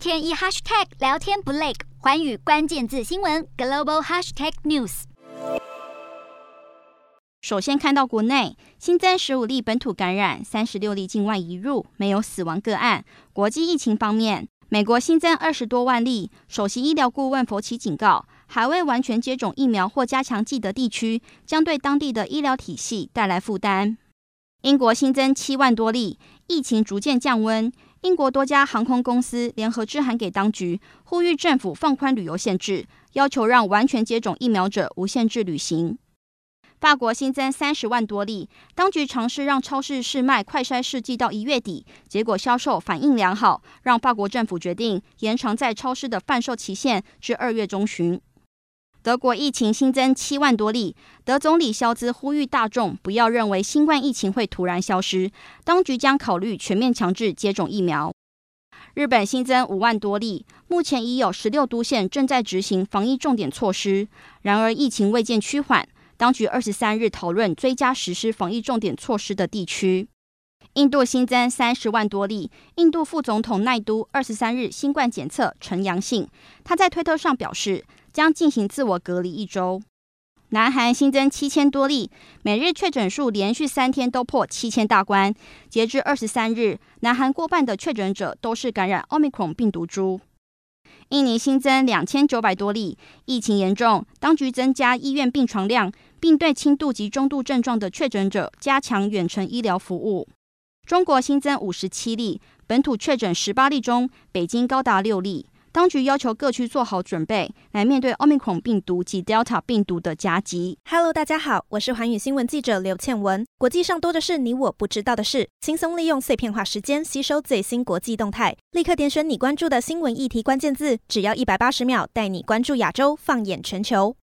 天一 hashtag 聊天不累，寰宇关键字新闻 global hashtag news。首先看到国内新增十五例本土感染，三十六例境外移入，没有死亡个案。国际疫情方面，美国新增二十多万例，首席医疗顾问佛奇警告，还未完全接种疫苗或加强剂的地区，将对当地的医疗体系带来负担。英国新增七万多例，疫情逐渐降温。英国多家航空公司联合致函给当局，呼吁政府放宽旅游限制，要求让完全接种疫苗者无限制旅行。法国新增三十万多例，当局尝试让超市试卖快筛试剂到一月底，结果销售反应良好，让法国政府决定延长在超市的贩售期限至二月中旬。德国疫情新增七万多例，德总理肖兹呼吁大众不要认为新冠疫情会突然消失，当局将考虑全面强制接种疫苗。日本新增五万多例，目前已有十六都县正在执行防疫重点措施，然而疫情未见趋缓，当局二十三日讨论追加实施防疫重点措施的地区。印度新增三十万多例，印度副总统奈都二十三日新冠检测呈阳性，他在推特上表示将进行自我隔离一周。南韩新增七千多例，每日确诊数连续三天都破七千大关。截至二十三日，南韩过半的确诊者都是感染奥密克戎病毒株。印尼新增两千九百多例，疫情严重，当局增加医院病床量，并对轻度及中度症状的确诊者加强远程医疗服务。中国新增五十七例，本土确诊十八例中，北京高达六例。当局要求各区做好准备，来面对奥密克戎病毒及 Delta 病毒的夹击。Hello，大家好，我是寰宇新闻记者刘倩文。国际上多的是你我不知道的事，轻松利用碎片化时间吸收最新国际动态，立刻点选你关注的新闻议题关键字，只要一百八十秒，带你关注亚洲，放眼全球。